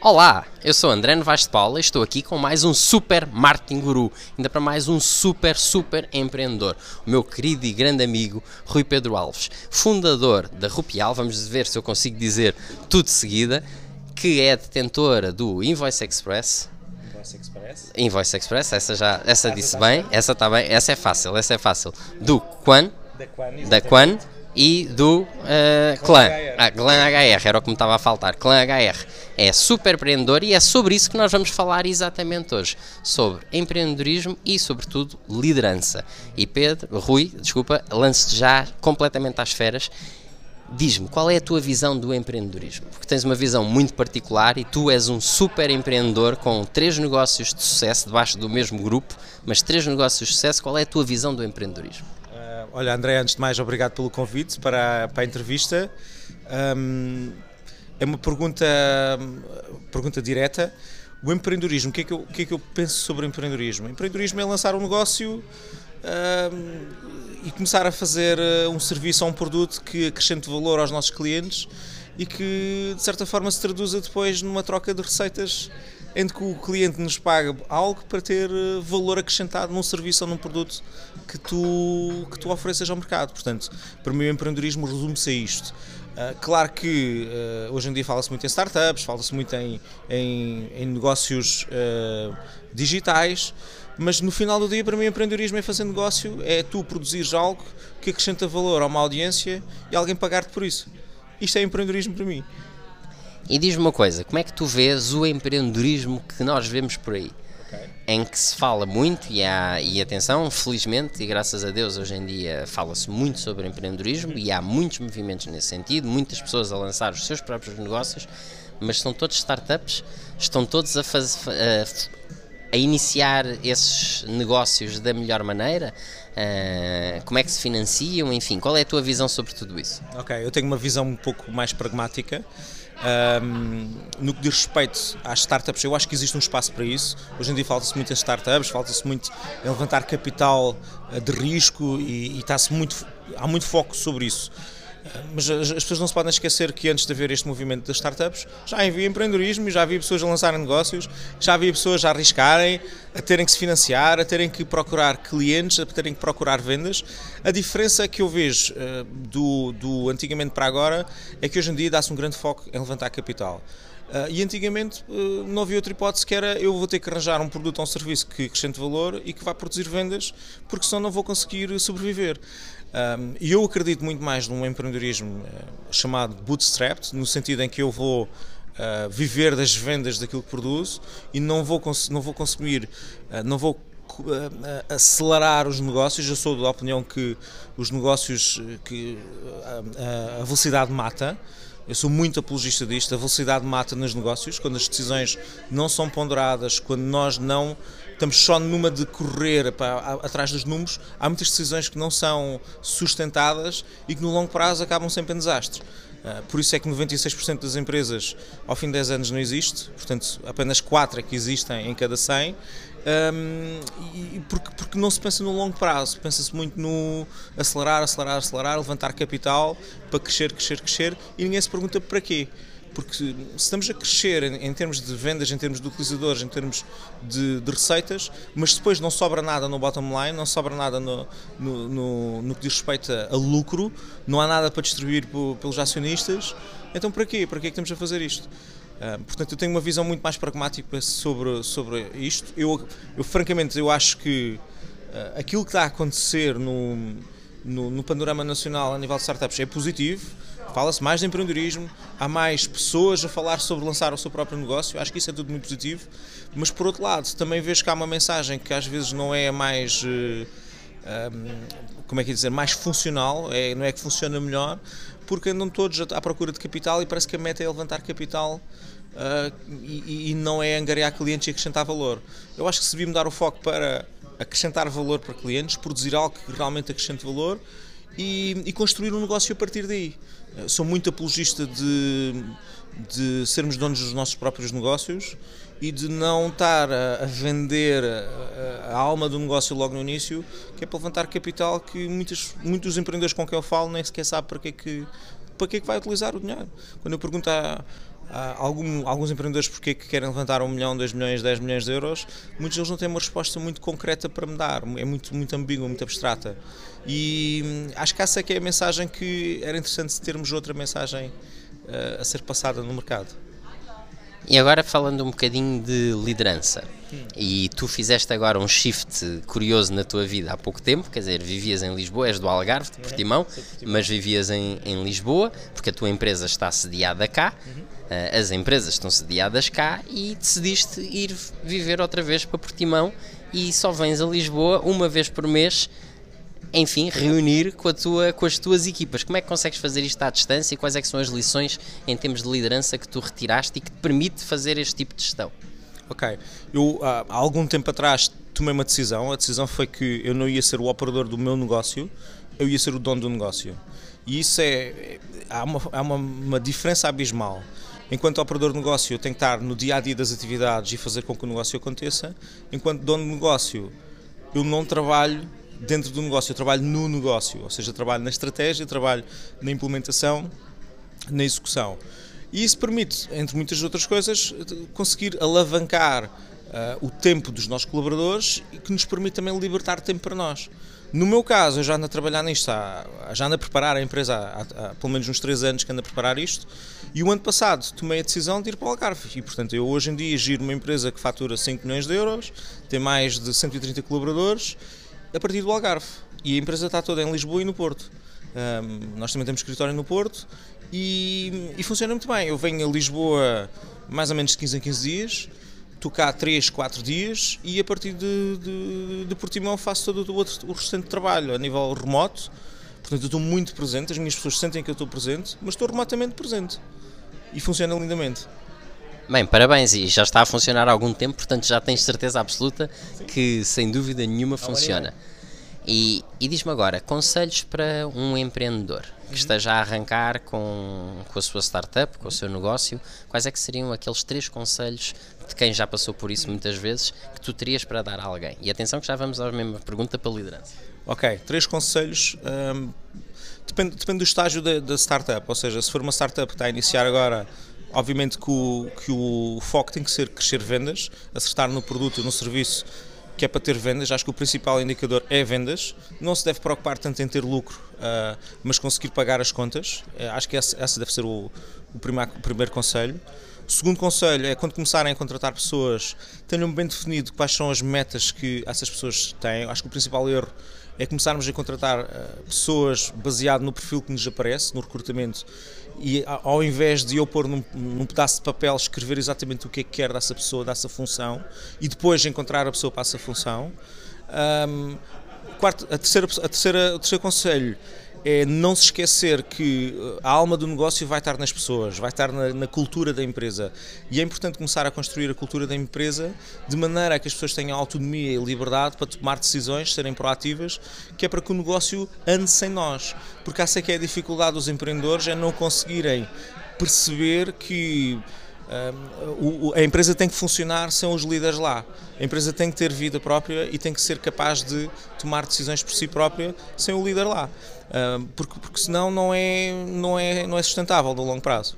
Olá, eu sou André Novaes de Paula e estou aqui com mais um super marketing guru, ainda para mais um super, super empreendedor, o meu querido e grande amigo Rui Pedro Alves, fundador da Rupial, vamos ver se eu consigo dizer tudo de seguida, que é detentora do Invoice Express. Invoice Express. Invoice Express, essa já, essa disse bem, essa está bem, essa é fácil, essa é fácil. Do Quan, Da Quan. da Quan e do uh, Clã. HR. Ah, Clã HR, era o que me estava a faltar. Clã HR. É super empreendedor e é sobre isso que nós vamos falar exatamente hoje. Sobre empreendedorismo e, sobretudo, liderança. E Pedro, Rui, desculpa, lance-te já completamente às feras. Diz-me, qual é a tua visão do empreendedorismo? Porque tens uma visão muito particular e tu és um super empreendedor com três negócios de sucesso debaixo do mesmo grupo, mas três negócios de sucesso. Qual é a tua visão do empreendedorismo? Olha, André, antes de mais, obrigado pelo convite para, a- para a entrevista. Ahm, é uma pergunta, pergunta direta. O empreendedorismo, o que, é que eu, o que é que eu penso sobre o empreendedorismo? O empreendedorismo é lançar um negócio ahm, e começar a fazer ah, um serviço ou um produto que acrescente valor aos nossos clientes e que, de certa forma, se traduza depois numa troca de receitas em que o cliente nos paga algo para ter eh, valor acrescentado num serviço ou num produto que tu, que tu ofereças ao mercado. Portanto, para mim o empreendedorismo resume-se a isto. Ah, claro que ah, hoje em dia fala-se muito em startups, fala-se muito em, em, em negócios ah, digitais, mas no final do dia, para mim, empreendedorismo é fazer negócio, é tu produzires algo que acrescenta valor a uma audiência e alguém pagar-te por isso. Isto é empreendedorismo para mim. E diz-me uma coisa, como é que tu vês o empreendedorismo que nós vemos por aí? Em que se fala muito, e, há, e atenção, felizmente e graças a Deus hoje em dia fala-se muito sobre empreendedorismo e há muitos movimentos nesse sentido, muitas pessoas a lançar os seus próprios negócios, mas são todos startups, estão todos a, faz, a, a iniciar esses negócios da melhor maneira, Ah, como é que se financiam, enfim, qual é a tua visão sobre tudo isso? Ok, eu tenho uma visão um pouco mais pragmática. Ahm, no que diz respeito às startups, eu acho que existe um espaço para isso. Hoje em dia fala-se muito em startups, fala-se muito levantar capital eh, de risco e, e está-se muito, há muito foco sobre isso. Mas as, as pessoas não se podem esquecer que antes de haver este movimento das startups, já havia empreendedorismo já havia pessoas a lançarem negócios, já havia pessoas a arriscarem, a terem que se financiar, a terem que procurar clientes, a terem que procurar vendas. A diferença que eu vejo eh, do, do antigamente para agora é que hoje em dia dá-se um grande foco em levantar capital. Ah, e antigamente eh, não havia outra hipótese que era eu vou ter que arranjar um produto ou um serviço que acrescente valor e que vá produzir vendas, porque senão não vou conseguir sobreviver. E eu acredito muito mais num empreendedorismo eh, chamado bootstrapped, no sentido em que eu vou uh, viver das vendas daquilo que produzo e não vou, não vou consumir, uh, não vou acelerar os negócios. Eu sou da opinião que os negócios, eh, que uh, a velocidade mata. Eu sou muito apologista disto. A velocidade mata nos negócios, quando as decisões não são ponderadas, quando nós não estamos só numa de correr pá, atrás dos números, há muitas decisões que não são sustentadas e que no longo prazo acabam sempre em desastre. Ah, Por isso é que 96% das empresas ao fim de 10 anos não existe, portanto apenas 4 é que existem em cada 100, Ahm, e e porque, porque não se pensa no longo prazo, pensa-se muito no acelerar, acelerar, acelerar, levantar capital para crescer, crescer, crescer e ninguém se pergunta para quê. Porque se estamos a crescer em, em termos de vendas, em termos de utilizadores, em termos de, de receitas, mas depois não sobra nada no bottom line, não sobra nada no, no, no, no que diz respeito a, lucro, não há nada para distribuir pelos acionistas, então para quê? Para que é que estamos a fazer isto? Ah, portanto, eu tenho uma visão muito mais pragmática sobre, sobre isto. Eu, eu francamente, eu acho que ah, aquilo que está a acontecer no, no, no panorama nacional a nível de startups é positivo. Fala-se mais de empreendedorismo, há mais pessoas a falar sobre lançar o seu próprio negócio, acho que isso é tudo muito positivo. Mas por outro lado, também vejo que há uma mensagem que às vezes não é mais. eh, como é que é dizer, mais funcional, é, não é que funciona melhor, porque andam todos à procura de capital e parece que a meta é levantar capital uh, e, e não é angariar clientes e acrescentar valor. Eu acho que se devia mudar o foco para acrescentar valor para clientes, produzir algo que realmente acrescente valor e, e construir um negócio a partir daí. Uh, Sou muito apologista de, de sermos donos dos nossos próprios negócios e de não estar a, vender a, a alma do negócio logo no início, que é para levantar capital que muitos, muitos empreendedores com quem eu falo nem sequer sabem para que é que, para que é que vai utilizar o dinheiro. Quando eu pergunto a, algum, alguns empreendedores porque que querem levantar um milhão, dois milhões, dez milhões de euros, muitos deles não têm uma resposta muito concreta para me dar, é muito, muito ambígua, muito abstrata. E hum, acho que essa é que é a mensagem que era interessante termos outra mensagem uh, a ser passada no mercado. E agora falando um bocadinho de liderança. Hum. E tu fizeste agora um shift curioso na tua vida há pouco tempo, quer dizer, vivias em Lisboa, és do Algarve, de Portimão, mas vivias em, em Lisboa, porque a tua empresa está sediada cá, uhum. Uh, as empresas estão sediadas cá e decidiste ir viver outra vez para Portimão e só vens a Lisboa uma vez por mês enfim, reunir com, a tua, com as tuas equipas. Como é que consegues fazer isto à distância e quais é são as lições em termos de liderança que tu retiraste e que te permite fazer este tipo de gestão? Ok, eu há algum tempo atrás tomei uma decisão, a decisão foi que eu não ia ser o operador do meu negócio, eu ia ser o dono do negócio. E isso é, há uma, há uma, uma diferença abismal. Enquanto operador de negócio, eu tenho que estar no dia a dia das atividades e fazer com que o negócio aconteça. Enquanto dono de negócio, eu não trabalho dentro do negócio, eu trabalho no negócio, ou seja, trabalho na estratégia, trabalho na implementação, na execução. E isso permite, entre muitas outras coisas, conseguir alavancar uh, o tempo dos nossos colaboradores e que nos permite também libertar tempo para nós. No meu caso, eu já ando a trabalhar nisto, já ando a preparar a empresa há, há, pelo menos uns 3 anos que ando a preparar isto, e o ano passado tomei a decisão de ir para o Algarve. E, portanto, eu hoje em dia giro uma empresa que fatura 5 milhões de euros, tem mais de 130 colaboradores a partir do Algarve. E a empresa está toda em Lisboa e no Porto. Um, nós também temos escritório no Porto e, e, funciona muito bem. Eu venho a Lisboa mais ou menos de 15 em 15 dias, estou cá 3, 4 dias e a partir de, de, de Portimão faço todo o, outro, o restante trabalho a nível remoto. Portanto, eu estou muito presente, as minhas pessoas sentem que eu estou presente, mas estou remotamente presente. E funciona lindamente. Bem, parabéns e já está a funcionar há algum tempo, portanto já tens certeza absoluta Sim. que sem dúvida nenhuma funciona. E, e diz-me agora, conselhos para um empreendedor que esteja a arrancar com, com a sua startup, com o seu negócio, quais é que seriam aqueles três conselhos de quem já passou por isso muitas vezes que tu terias para dar a alguém? E atenção que já vamos à mesma pergunta para liderança. Ok, três conselhos. Hum, depende, depende do estágio da, da startup, ou seja, se for uma startup que está a iniciar agora Obviamente que o, que o foco tem que ser crescer vendas, acertar no produto, no serviço que é para ter vendas. Acho que o principal indicador é vendas. Não se deve preocupar tanto em ter lucro, uh, mas conseguir pagar as contas. Uh, acho que esse, esse, deve ser o, o, primeiro, o primeiro conselho. Segundo conselho é quando começarem a contratar pessoas, tenham bem definido quais são as metas que essas pessoas têm. Acho que o principal erro é começarmos a contratar uh, pessoas baseado no perfil que nos aparece, no recrutamento, e ao invés de eu pôr num, num, pedaço de papel escrever exatamente o que é que quer dessa pessoa, dessa função, e depois encontrar a pessoa para essa função. Um, quarto, a terceira, a terceira, o terceiro conselho é não se esquecer que uh, a alma do negócio vai estar nas pessoas, vai estar na, na, cultura da empresa. E é importante começar a construir a cultura da empresa de maneira a que as pessoas tenham autonomia e liberdade para tomar decisões, serem proativas, que é para que o negócio ande sem nós. Porque essa é que é a dificuldade dos empreendedores, é não conseguirem perceber que a empresa tem que funcionar sem os líderes lá. A empresa tem que ter vida própria e tem que ser capaz de tomar decisões por si própria sem o líder lá. Porque, porque senão não é, não, é, não é sustentável no longo prazo.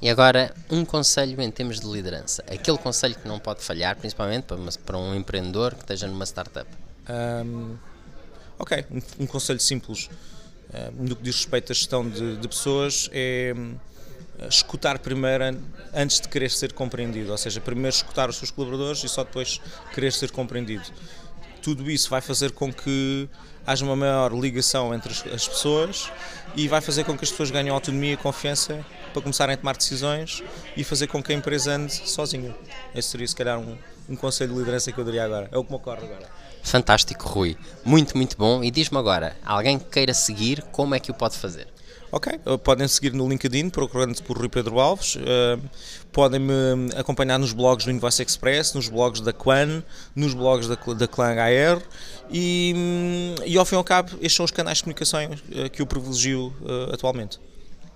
E agora, um conselho em termos de liderança. Aquele conselho que não pode falhar, principalmente para, para um empreendedor que esteja numa startup. Um, ok, um, um, conselho simples no que diz respeito à gestão de, de pessoas é escutar primeiro antes de querer ser compreendido, ou seja, primeiro escutar os seus colaboradores e só depois querer ser compreendido. Tudo isso vai fazer com que haja uma maior ligação entre as pessoas e vai fazer com que as pessoas ganhem autonomia e confiança para começarem a tomar decisões e fazer com que a empresa ande sozinha. Esse seria, se calhar, um, um conselho de liderança que eu daria agora. É o que me ocorre agora. Fantástico, Rui. Muito, muito bom. E diz-me agora, alguém que queira seguir, como é que o pode fazer? Ok, eh, podem seguir no LinkedIn, procurando por Rui Pedro Alves. Uh, podem-me acompanhar nos blogs do Invoice Express, nos blogs da Quan, nos blogs da, da Clan HR e, hum, e ao fim e ao cabo, estes são os canais de comunicação uh, que eu privilegio uh, atualmente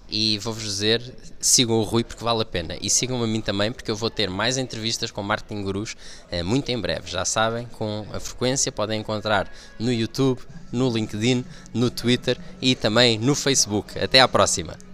e vou-vos dizer, sigam o Rui porque vale a pena e sigam a mim também porque eu vou ter mais entrevistas com marketing gurus eh, muito em breve, já sabem, com a frequência podem encontrar no YouTube, no LinkedIn, no Twitter e também no Facebook. Até à próxima!